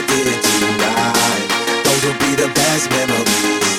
I didn't do. Those will be the best memories.